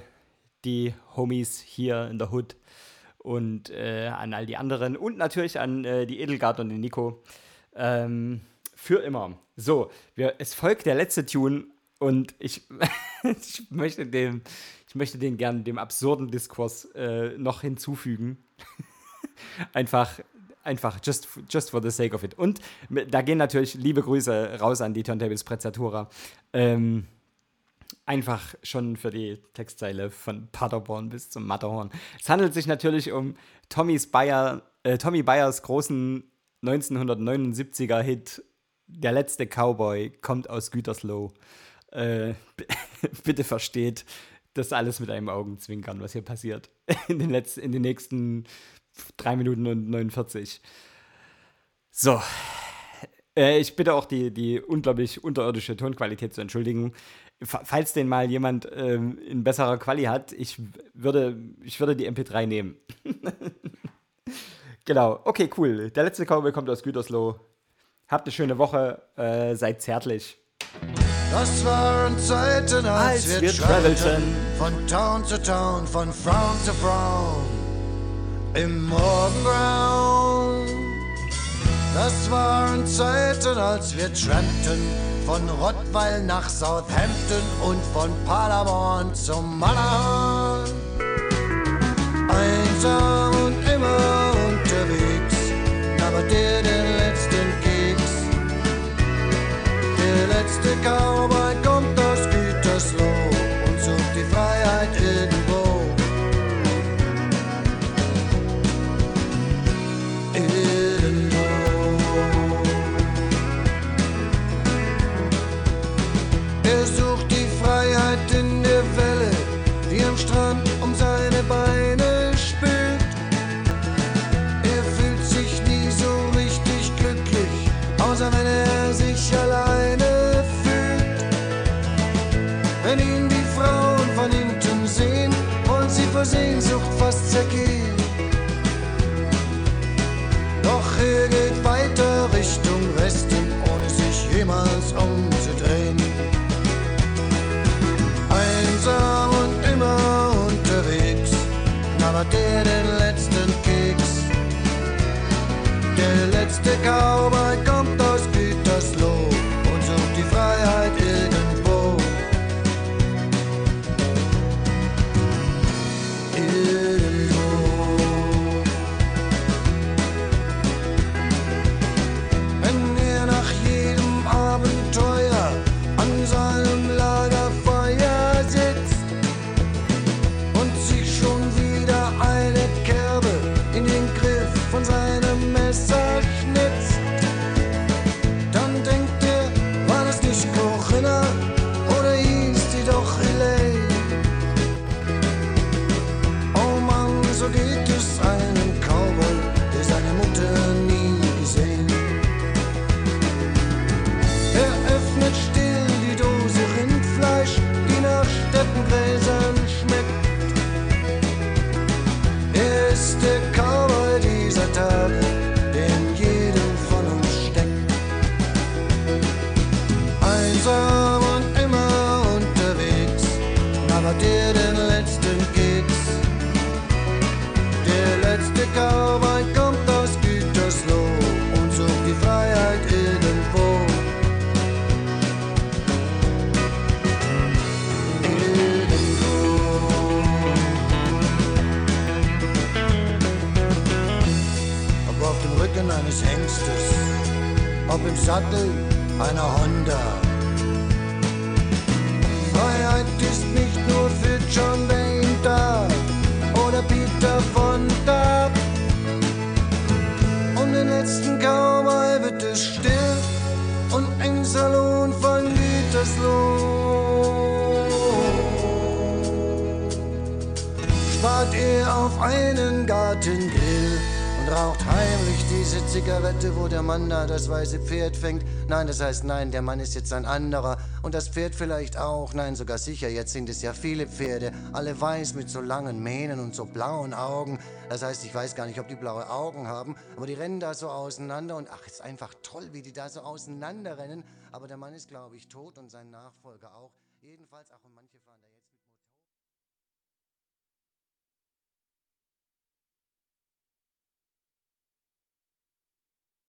die Homies hier in der Hood und äh, an all die anderen und natürlich an äh, die Edelgard und den Nico. Ähm, für immer. So, wir, es folgt der letzte Tune und ich, ich möchte dem, ich möchte den gern dem absurden Diskurs äh, noch hinzufügen. einfach, einfach just, just for the sake of it. Und da gehen natürlich liebe Grüße raus an die Turntables Prezzatura. Ähm, einfach schon für die Textzeile von Paderborn bis zum Matterhorn. Es handelt sich natürlich um Tommys Bayer, äh, Tommy Bayers großen 1979er Hit Der letzte Cowboy kommt aus Gütersloh. Äh, bitte versteht das alles mit einem Augenzwinkern, was hier passiert. In den, letzten, in den nächsten 3 Minuten und 49. So. Äh, ich bitte auch die, die unglaublich unterirdische Tonqualität zu entschuldigen. Fa- Falls den mal jemand ähm, in besserer Quali hat, ich würde, ich würde die MP3 nehmen. genau, okay, cool. Der letzte Cowboy kommt aus Gütersloh. Habt eine schöne Woche, äh, seid zärtlich. Das waren Zeiten, als, Als wir, travelten, von Town zu Town, von Frauen zu Frauen, im Morgengrauen. Das waren Zeiten, als wir trampten, von Rottweil nach Southampton und von Paderborn zum Matterhorn. Einsam und immer unterwegs, aber der, der letzte Cowboy kommt aus Gütersloh Zergehen. Doch er geht weiter Richtung Westen, ohne sich jemals umzudrehen. Einsam und immer unterwegs, knabbert er den letzten Keks. Der letzte Cowboy ob im Sattel einer Honda. Freiheit ist nicht nur für John Wayne da oder Peter von da. Um den letzten Cowboy wird es still und im Salon von Gütersloh spart er auf einen Gartengrill Zigarette, wo der Mann da das weiße Pferd fängt. Nein, das heißt nein, der Mann ist jetzt ein anderer. Und das Pferd vielleicht auch. Nein, sogar sicher, jetzt sind es ja viele Pferde. Alle weiß mit so langen Mähnen und so blauen Augen. Das heißt, ich weiß gar nicht, ob die blaue Augen haben, aber die rennen da so auseinander und ach, ist einfach toll, wie die da so auseinanderrennen. Aber der Mann ist, glaube ich, tot und sein Nachfolger auch. Jedenfalls auch und